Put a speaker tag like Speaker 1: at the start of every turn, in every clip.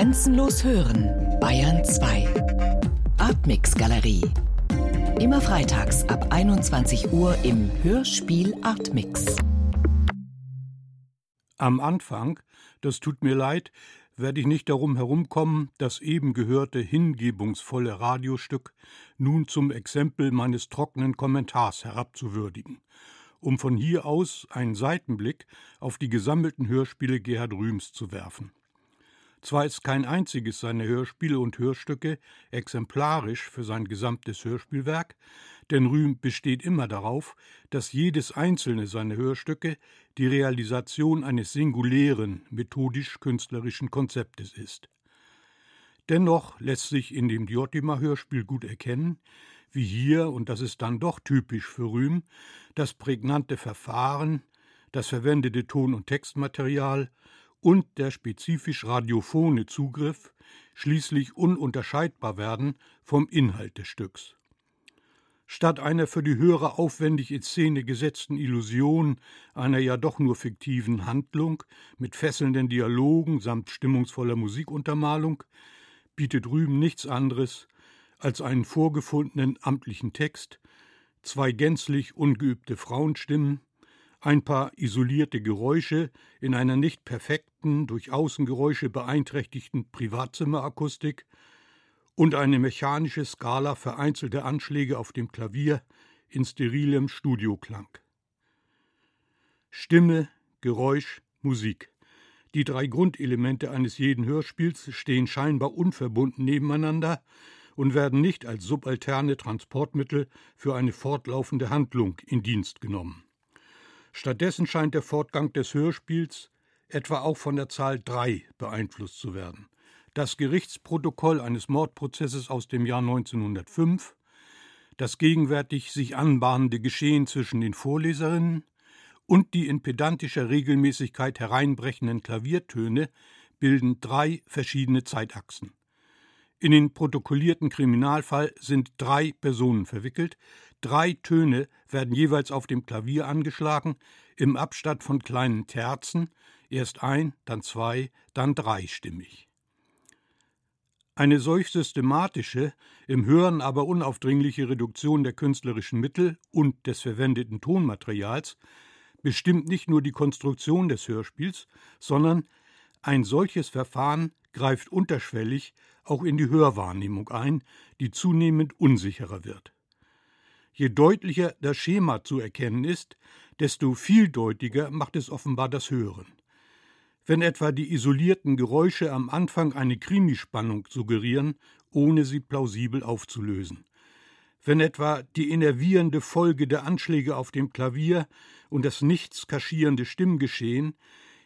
Speaker 1: Grenzenlos hören, Bayern 2. Artmix Galerie. Immer freitags ab 21 Uhr im Hörspiel Artmix.
Speaker 2: Am Anfang, das tut mir leid, werde ich nicht darum herumkommen, das eben gehörte hingebungsvolle Radiostück nun zum Exempel meines trockenen Kommentars herabzuwürdigen, um von hier aus einen Seitenblick auf die gesammelten Hörspiele Gerhard Rühms zu werfen. Zwar ist kein einziges seiner Hörspiele und Hörstücke exemplarisch für sein gesamtes Hörspielwerk, denn Rühm besteht immer darauf, dass jedes einzelne seiner Hörstücke die Realisation eines singulären, methodisch-künstlerischen Konzeptes ist. Dennoch lässt sich in dem Diotima-Hörspiel gut erkennen, wie hier, und das ist dann doch typisch für Rühm, das prägnante Verfahren, das verwendete Ton- und Textmaterial und der spezifisch radiophone Zugriff schließlich ununterscheidbar werden vom Inhalt des Stücks. Statt einer für die Hörer aufwendig in Szene gesetzten Illusion einer ja doch nur fiktiven Handlung mit fesselnden Dialogen samt stimmungsvoller Musikuntermalung bietet Rüben nichts anderes als einen vorgefundenen amtlichen Text, zwei gänzlich ungeübte Frauenstimmen, ein paar isolierte Geräusche in einer nicht perfekten, durch Außengeräusche beeinträchtigten Privatzimmerakustik und eine mechanische Skala vereinzelter Anschläge auf dem Klavier in sterilem Studioklang. Stimme, Geräusch, Musik. Die drei Grundelemente eines jeden Hörspiels stehen scheinbar unverbunden nebeneinander und werden nicht als subalterne Transportmittel für eine fortlaufende Handlung in Dienst genommen. Stattdessen scheint der Fortgang des Hörspiels etwa auch von der Zahl 3 beeinflusst zu werden. Das Gerichtsprotokoll eines Mordprozesses aus dem Jahr 1905, das gegenwärtig sich anbahnende Geschehen zwischen den Vorleserinnen und die in pedantischer Regelmäßigkeit hereinbrechenden Klaviertöne bilden drei verschiedene Zeitachsen. In den protokollierten Kriminalfall sind drei Personen verwickelt, drei Töne werden jeweils auf dem Klavier angeschlagen, im Abstand von kleinen Terzen, erst ein, dann zwei, dann dreistimmig. Eine solch systematische, im Hören aber unaufdringliche Reduktion der künstlerischen Mittel und des verwendeten Tonmaterials bestimmt nicht nur die Konstruktion des Hörspiels, sondern ein solches Verfahren greift unterschwellig auch in die Hörwahrnehmung ein, die zunehmend unsicherer wird. Je deutlicher das Schema zu erkennen ist, desto vieldeutiger macht es offenbar das Hören. Wenn etwa die isolierten Geräusche am Anfang eine Krimispannung suggerieren, ohne sie plausibel aufzulösen. Wenn etwa die innervierende Folge der Anschläge auf dem Klavier und das nichts kaschierende Stimmgeschehen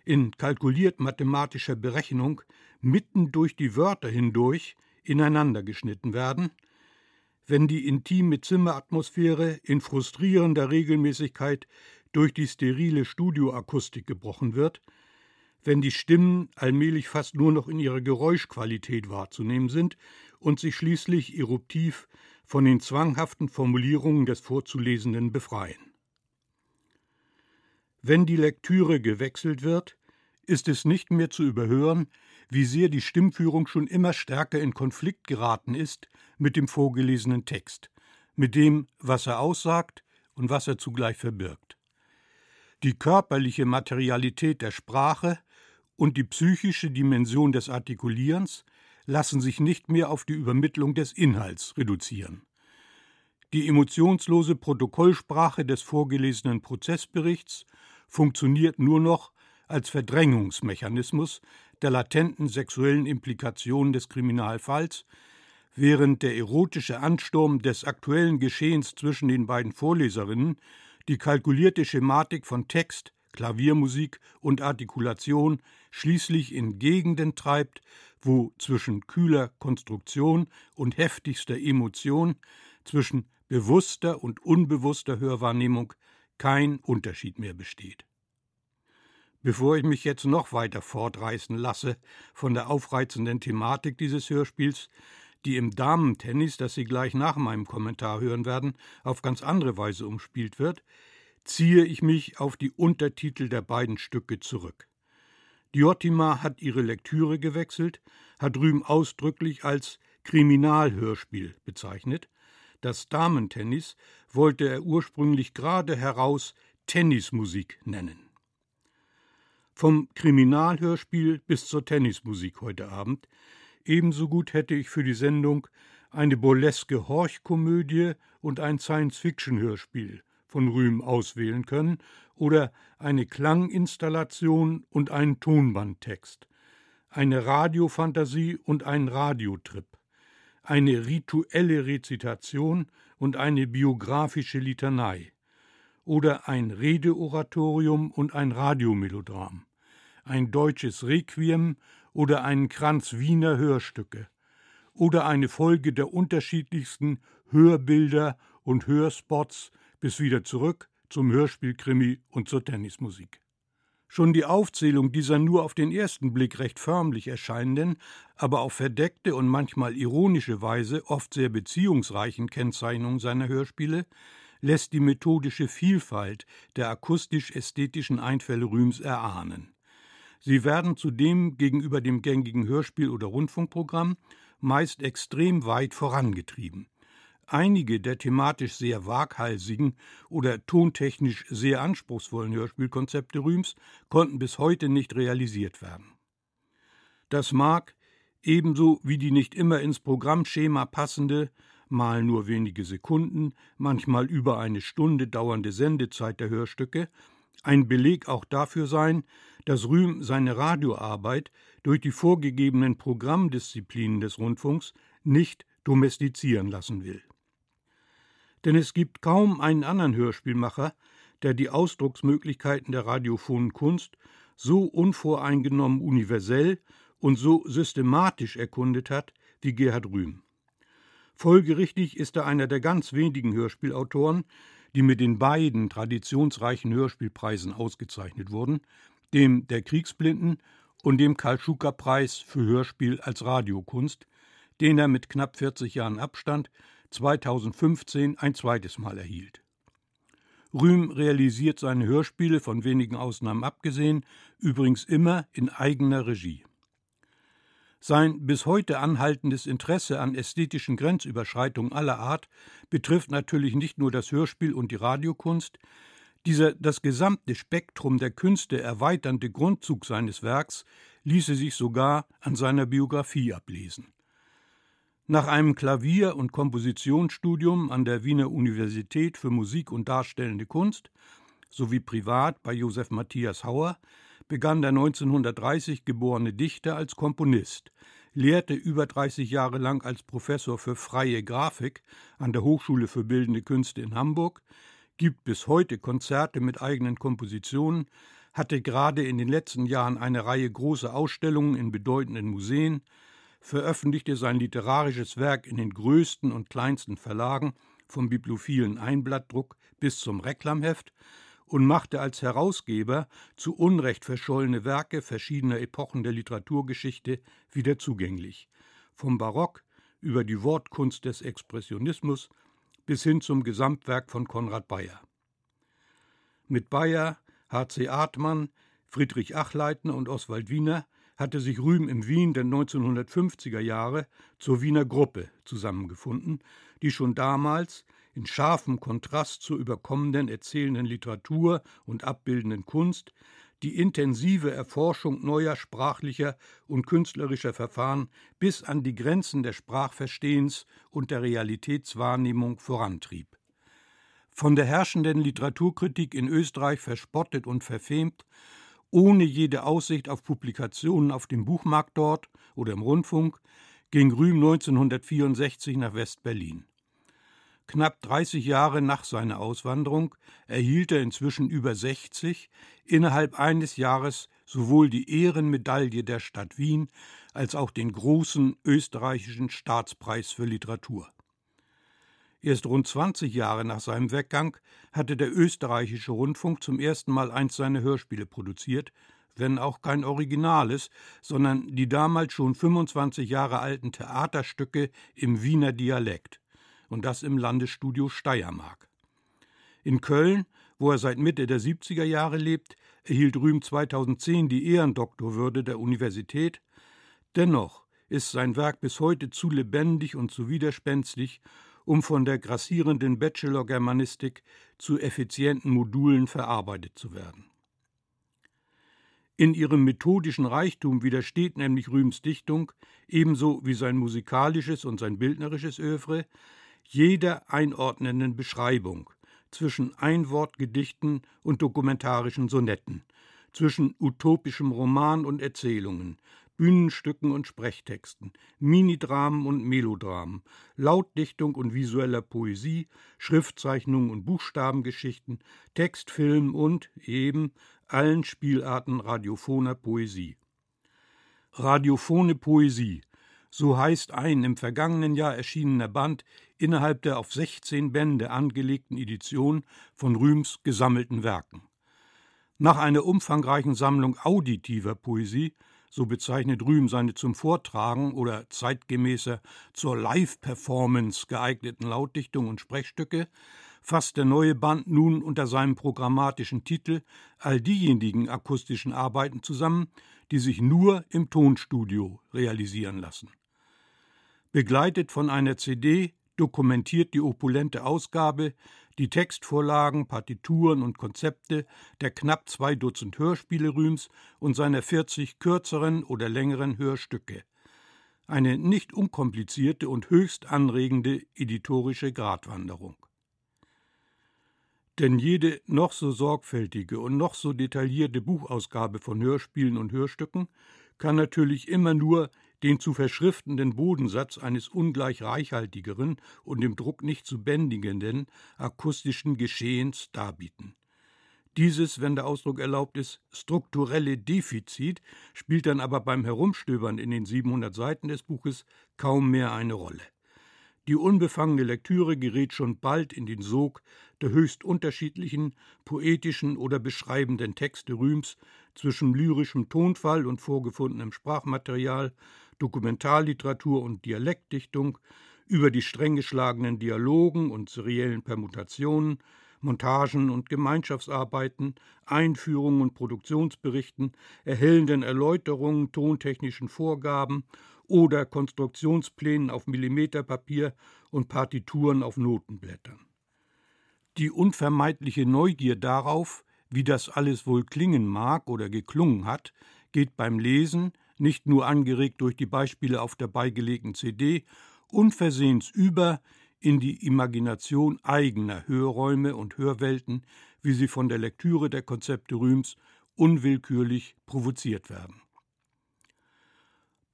Speaker 2: in kalkuliert mathematischer Berechnung mitten durch die Wörter hindurch ineinander geschnitten werden, wenn die intime Zimmeratmosphäre in frustrierender Regelmäßigkeit durch die sterile Studioakustik gebrochen wird, wenn die Stimmen allmählich fast nur noch in ihrer Geräuschqualität wahrzunehmen sind und sich schließlich eruptiv von den zwanghaften Formulierungen des Vorzulesenden befreien. Wenn die Lektüre gewechselt wird, ist es nicht mehr zu überhören, wie sehr die Stimmführung schon immer stärker in Konflikt geraten ist mit dem vorgelesenen Text, mit dem, was er aussagt und was er zugleich verbirgt. Die körperliche Materialität der Sprache und die psychische Dimension des Artikulierens lassen sich nicht mehr auf die Übermittlung des Inhalts reduzieren. Die emotionslose Protokollsprache des vorgelesenen Prozessberichts funktioniert nur noch als Verdrängungsmechanismus der latenten sexuellen Implikationen des Kriminalfalls, während der erotische Ansturm des aktuellen Geschehens zwischen den beiden Vorleserinnen die kalkulierte Schematik von Text, Klaviermusik und Artikulation schließlich in Gegenden treibt, wo zwischen kühler Konstruktion und heftigster Emotion, zwischen bewusster und unbewusster Hörwahrnehmung kein Unterschied mehr besteht. Bevor ich mich jetzt noch weiter fortreißen lasse von der aufreizenden Thematik dieses Hörspiels, die im Damentennis, das Sie gleich nach meinem Kommentar hören werden, auf ganz andere Weise umspielt wird, ziehe ich mich auf die Untertitel der beiden Stücke zurück. Diotima hat ihre Lektüre gewechselt, hat Rühm ausdrücklich als Kriminalhörspiel bezeichnet. Das Damentennis wollte er ursprünglich gerade heraus Tennismusik nennen. Vom Kriminalhörspiel bis zur Tennismusik heute Abend. Ebenso gut hätte ich für die Sendung eine burleske Horchkomödie und ein Science-Fiction-Hörspiel von Rühm auswählen können oder eine Klanginstallation und einen Tonbandtext, eine Radiofantasie und einen Radiotrip, eine rituelle Rezitation und eine biografische Litanei oder ein Redeoratorium und ein Radiomelodram, ein deutsches Requiem oder einen Kranz Wiener Hörstücke oder eine Folge der unterschiedlichsten Hörbilder und Hörspots bis wieder zurück zum Hörspielkrimi und zur Tennismusik. Schon die Aufzählung dieser nur auf den ersten Blick recht förmlich erscheinenden, aber auf verdeckte und manchmal ironische Weise oft sehr beziehungsreichen Kennzeichnungen seiner Hörspiele lässt die methodische Vielfalt der akustisch-ästhetischen Einfälle Rühms erahnen. Sie werden zudem gegenüber dem gängigen Hörspiel- oder Rundfunkprogramm meist extrem weit vorangetrieben. Einige der thematisch sehr waghalsigen oder tontechnisch sehr anspruchsvollen Hörspielkonzepte Rühms konnten bis heute nicht realisiert werden. Das mag, ebenso wie die nicht immer ins Programmschema passende, mal nur wenige Sekunden, manchmal über eine Stunde dauernde Sendezeit der Hörstücke, ein Beleg auch dafür sein, dass Rühm seine Radioarbeit durch die vorgegebenen Programmdisziplinen des Rundfunks nicht domestizieren lassen will. Denn es gibt kaum einen anderen Hörspielmacher, der die Ausdrucksmöglichkeiten der radiophonen Kunst so unvoreingenommen universell und so systematisch erkundet hat wie Gerhard Rühm. Folgerichtig ist er einer der ganz wenigen Hörspielautoren, die mit den beiden traditionsreichen Hörspielpreisen ausgezeichnet wurden, dem der Kriegsblinden und dem Karl-Schucker-Preis für Hörspiel als Radiokunst, den er mit knapp 40 Jahren Abstand 2015 ein zweites Mal erhielt. Rühm realisiert seine Hörspiele, von wenigen Ausnahmen abgesehen, übrigens immer in eigener Regie. Sein bis heute anhaltendes Interesse an ästhetischen Grenzüberschreitungen aller Art betrifft natürlich nicht nur das Hörspiel und die Radiokunst, dieser das gesamte Spektrum der Künste erweiternde Grundzug seines Werks ließe sich sogar an seiner Biografie ablesen. Nach einem Klavier- und Kompositionsstudium an der Wiener Universität für Musik und Darstellende Kunst sowie privat bei Josef Matthias Hauer begann der 1930 geborene Dichter als Komponist, lehrte über 30 Jahre lang als Professor für freie Grafik an der Hochschule für Bildende Künste in Hamburg, gibt bis heute Konzerte mit eigenen Kompositionen, hatte gerade in den letzten Jahren eine Reihe großer Ausstellungen in bedeutenden Museen, veröffentlichte sein literarisches Werk in den größten und kleinsten Verlagen, vom bibliophilen Einblattdruck bis zum Reklamheft und machte als Herausgeber zu Unrecht verschollene Werke verschiedener Epochen der Literaturgeschichte wieder zugänglich, vom Barock über die Wortkunst des Expressionismus bis hin zum Gesamtwerk von Konrad Bayer. Mit Bayer, H.C. Artmann, Friedrich Achleitner und Oswald Wiener hatte sich Rühm im Wien der 1950er Jahre zur Wiener Gruppe zusammengefunden, die schon damals in scharfem Kontrast zur überkommenen erzählenden Literatur und abbildenden Kunst die intensive Erforschung neuer sprachlicher und künstlerischer Verfahren bis an die Grenzen des Sprachverstehens und der Realitätswahrnehmung vorantrieb. Von der herrschenden Literaturkritik in Österreich verspottet und verfemt, ohne jede Aussicht auf Publikationen auf dem Buchmarkt dort oder im Rundfunk, ging Rühm 1964 nach West-Berlin. Knapp 30 Jahre nach seiner Auswanderung erhielt er inzwischen über 60 innerhalb eines Jahres sowohl die Ehrenmedaille der Stadt Wien als auch den großen österreichischen Staatspreis für Literatur. Erst rund 20 Jahre nach seinem Weggang hatte der österreichische Rundfunk zum ersten Mal eins seiner Hörspiele produziert, wenn auch kein originales, sondern die damals schon 25 Jahre alten Theaterstücke im Wiener Dialekt und das im Landesstudio Steiermark. In Köln, wo er seit Mitte der 70er Jahre lebt, erhielt Rühm 2010 die Ehrendoktorwürde der Universität. Dennoch ist sein Werk bis heute zu lebendig und zu widerspenstig, um von der grassierenden Bachelor-Germanistik zu effizienten Modulen verarbeitet zu werden. In ihrem methodischen Reichtum widersteht nämlich Rühms Dichtung, ebenso wie sein musikalisches und sein bildnerisches Övre, jeder einordnenden Beschreibung zwischen Einwortgedichten und dokumentarischen Sonetten, zwischen utopischem Roman und Erzählungen, Bühnenstücken und Sprechtexten, Minidramen und Melodramen, Lautdichtung und visueller Poesie, Schriftzeichnungen und Buchstabengeschichten, Textfilm und eben allen Spielarten radiophoner Poesie. Radiophone Poesie, so heißt ein im vergangenen Jahr erschienener Band innerhalb der auf 16 Bände angelegten Edition von Rühms gesammelten Werken. Nach einer umfangreichen Sammlung auditiver Poesie so bezeichnet Rühm seine zum Vortragen oder zeitgemäßer zur Live-Performance geeigneten Lautdichtung und Sprechstücke, fasst der neue Band nun unter seinem programmatischen Titel all diejenigen akustischen Arbeiten zusammen, die sich nur im Tonstudio realisieren lassen. Begleitet von einer CD dokumentiert die opulente Ausgabe die Textvorlagen, Partituren und Konzepte der knapp zwei Dutzend Hörspiele Rühms und seiner 40 kürzeren oder längeren Hörstücke. Eine nicht unkomplizierte und höchst anregende editorische Gratwanderung. Denn jede noch so sorgfältige und noch so detaillierte Buchausgabe von Hörspielen und Hörstücken kann natürlich immer nur den zu verschriftenden Bodensatz eines ungleich reichhaltigeren und im Druck nicht zu bändigenden akustischen Geschehens darbieten. Dieses, wenn der Ausdruck erlaubt ist, strukturelle Defizit spielt dann aber beim Herumstöbern in den 700 Seiten des Buches kaum mehr eine Rolle. Die unbefangene Lektüre gerät schon bald in den Sog der höchst unterschiedlichen, poetischen oder beschreibenden Texte Rühms zwischen lyrischem Tonfall und vorgefundenem Sprachmaterial, Dokumentarliteratur und Dialektdichtung, über die streng geschlagenen Dialogen und seriellen Permutationen, Montagen und Gemeinschaftsarbeiten, Einführungen und Produktionsberichten, erhellenden Erläuterungen, tontechnischen Vorgaben oder Konstruktionsplänen auf Millimeterpapier und Partituren auf Notenblättern. Die unvermeidliche Neugier darauf, wie das alles wohl klingen mag oder geklungen hat, geht beim Lesen, nicht nur angeregt durch die Beispiele auf der beigelegten CD, unversehens über in die Imagination eigener Hörräume und Hörwelten, wie sie von der Lektüre der Konzepte Rühms unwillkürlich provoziert werden.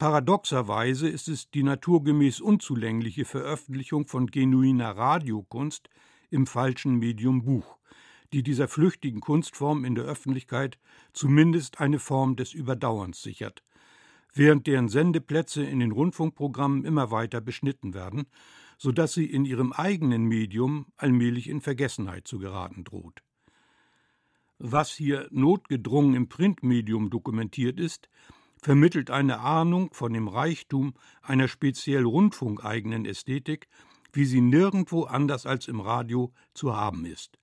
Speaker 2: Paradoxerweise ist es die naturgemäß unzulängliche Veröffentlichung von genuiner Radiokunst im falschen Medium Buch, die dieser flüchtigen Kunstform in der Öffentlichkeit zumindest eine Form des Überdauerns sichert, während deren Sendeplätze in den Rundfunkprogrammen immer weiter beschnitten werden, so dass sie in ihrem eigenen Medium allmählich in Vergessenheit zu geraten droht. Was hier notgedrungen im Printmedium dokumentiert ist, vermittelt eine Ahnung von dem Reichtum einer speziell rundfunkeigenen Ästhetik, wie sie nirgendwo anders als im Radio zu haben ist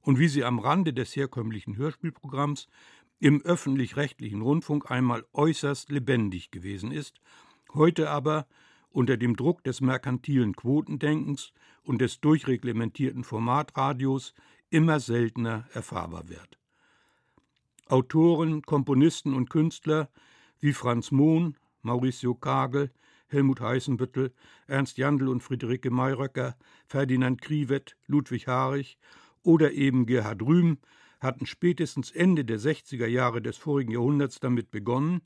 Speaker 2: und wie sie am Rande des herkömmlichen Hörspielprogramms im öffentlich-rechtlichen Rundfunk einmal äußerst lebendig gewesen ist, heute aber unter dem Druck des merkantilen Quotendenkens und des durchreglementierten Formatradios immer seltener erfahrbar wird. Autoren, Komponisten und Künstler wie Franz Mohn, Mauricio Kagel, Helmut Heißenbüttel, Ernst Jandl und Friederike Mayröcker, Ferdinand Kriwet, Ludwig Harich oder eben Gerhard Rühm hatten spätestens Ende der 60er Jahre des vorigen Jahrhunderts damit begonnen,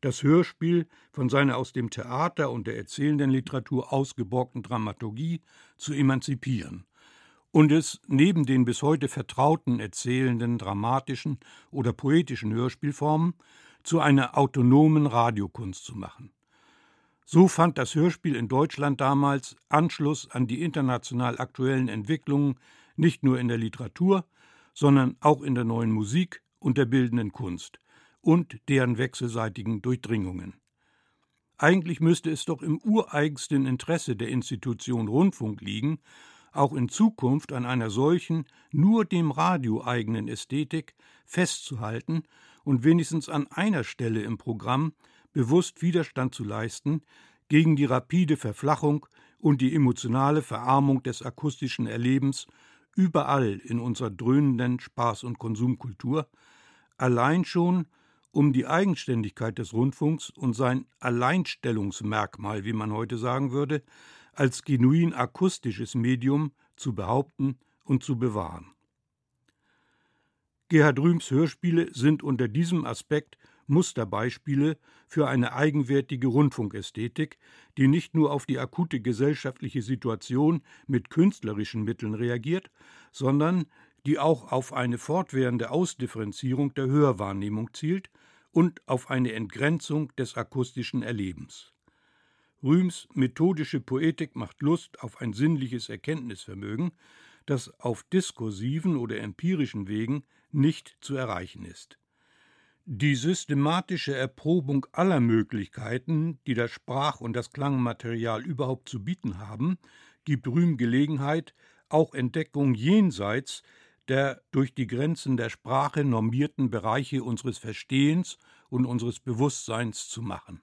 Speaker 2: das Hörspiel von seiner aus dem Theater und der erzählenden Literatur ausgeborgten Dramaturgie zu emanzipieren und es neben den bis heute vertrauten erzählenden, dramatischen oder poetischen Hörspielformen zu einer autonomen Radiokunst zu machen. So fand das Hörspiel in Deutschland damals Anschluss an die international aktuellen Entwicklungen nicht nur in der Literatur, sondern auch in der neuen Musik und der bildenden Kunst und deren wechselseitigen Durchdringungen. Eigentlich müsste es doch im ureigensten Interesse der Institution Rundfunk liegen, auch in Zukunft an einer solchen, nur dem Radio eigenen Ästhetik festzuhalten und wenigstens an einer Stelle im Programm bewusst Widerstand zu leisten gegen die rapide Verflachung und die emotionale Verarmung des akustischen Erlebens überall in unserer dröhnenden Spaß- und Konsumkultur, allein schon um die Eigenständigkeit des Rundfunks und sein Alleinstellungsmerkmal, wie man heute sagen würde, als genuin akustisches Medium zu behaupten und zu bewahren. Gerhard Rühms Hörspiele sind unter diesem Aspekt Musterbeispiele für eine eigenwertige Rundfunkästhetik, die nicht nur auf die akute gesellschaftliche Situation mit künstlerischen Mitteln reagiert, sondern die auch auf eine fortwährende Ausdifferenzierung der Hörwahrnehmung zielt und auf eine Entgrenzung des akustischen Erlebens. Rühms methodische Poetik macht Lust auf ein sinnliches Erkenntnisvermögen, das auf diskursiven oder empirischen Wegen nicht zu erreichen ist. Die systematische Erprobung aller Möglichkeiten, die das Sprach- und das Klangmaterial überhaupt zu bieten haben, gibt Rühm Gelegenheit, auch Entdeckung jenseits der durch die Grenzen der Sprache normierten Bereiche unseres Verstehens und unseres Bewusstseins zu machen.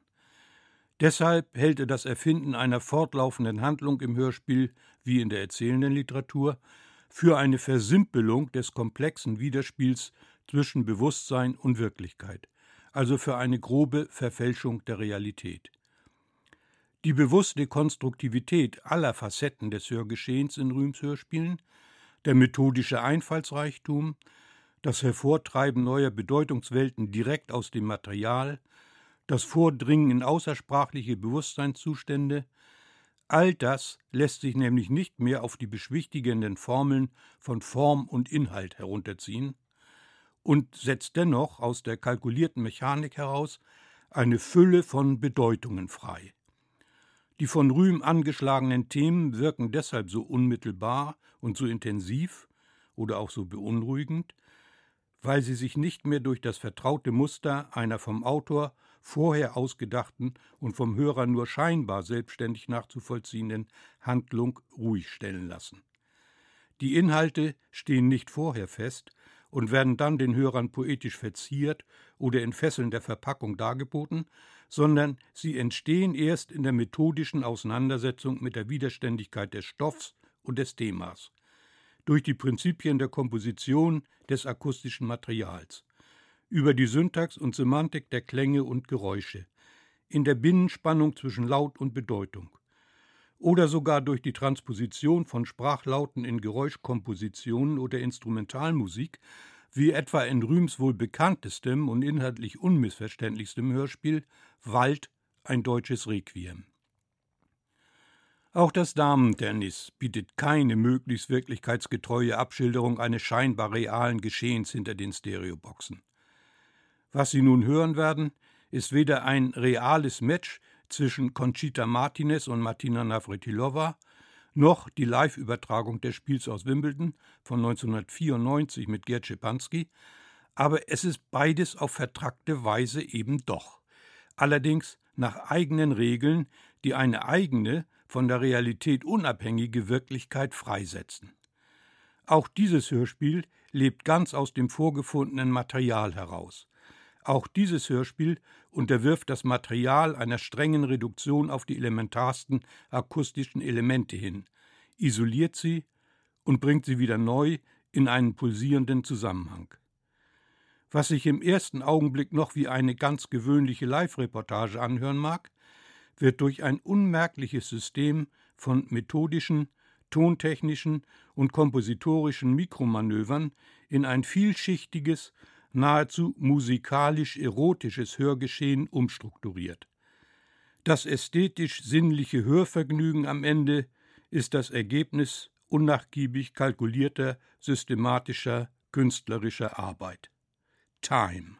Speaker 2: Deshalb hält er das Erfinden einer fortlaufenden Handlung im Hörspiel wie in der erzählenden Literatur für eine Versimpelung des komplexen Widerspiels zwischen Bewusstsein und Wirklichkeit, also für eine grobe Verfälschung der Realität. Die bewusste Konstruktivität aller Facetten des Hörgeschehens in Rühms Hörspielen, der methodische Einfallsreichtum, das Hervortreiben neuer Bedeutungswelten direkt aus dem Material, das Vordringen in außersprachliche Bewusstseinszustände, all das lässt sich nämlich nicht mehr auf die beschwichtigenden Formeln von Form und Inhalt herunterziehen, und setzt dennoch aus der kalkulierten Mechanik heraus eine Fülle von Bedeutungen frei. Die von Rühm angeschlagenen Themen wirken deshalb so unmittelbar und so intensiv oder auch so beunruhigend, weil sie sich nicht mehr durch das vertraute Muster einer vom Autor vorher ausgedachten und vom Hörer nur scheinbar selbstständig nachzuvollziehenden Handlung ruhig stellen lassen. Die Inhalte stehen nicht vorher fest, und werden dann den Hörern poetisch verziert oder in fesselnder Verpackung dargeboten, sondern sie entstehen erst in der methodischen Auseinandersetzung mit der Widerständigkeit des Stoffs und des Themas, durch die Prinzipien der Komposition des akustischen Materials, über die Syntax und Semantik der Klänge und Geräusche, in der Binnenspannung zwischen Laut und Bedeutung, oder sogar durch die Transposition von Sprachlauten in Geräuschkompositionen oder Instrumentalmusik, wie etwa in Rühms wohl bekanntestem und inhaltlich unmissverständlichstem Hörspiel Wald, ein deutsches Requiem. Auch das Damentennis bietet keine möglichst wirklichkeitsgetreue Abschilderung eines scheinbar realen Geschehens hinter den Stereoboxen. Was Sie nun hören werden, ist weder ein reales Match zwischen Conchita Martinez und Martina Navratilova, noch die Live-Übertragung des Spiels aus Wimbledon von 1994 mit Gerd Schepanski, aber es ist beides auf vertrackte Weise eben doch. Allerdings nach eigenen Regeln, die eine eigene, von der Realität unabhängige Wirklichkeit freisetzen. Auch dieses Hörspiel lebt ganz aus dem vorgefundenen Material heraus. Auch dieses Hörspiel unterwirft das Material einer strengen Reduktion auf die elementarsten akustischen Elemente hin, isoliert sie und bringt sie wieder neu in einen pulsierenden Zusammenhang. Was sich im ersten Augenblick noch wie eine ganz gewöhnliche Live-Reportage anhören mag, wird durch ein unmerkliches System von methodischen, tontechnischen und kompositorischen Mikromanövern in ein vielschichtiges nahezu musikalisch-erotisches Hörgeschehen umstrukturiert. Das ästhetisch-sinnliche Hörvergnügen am Ende ist das Ergebnis unnachgiebig kalkulierter, systematischer, künstlerischer Arbeit. Time.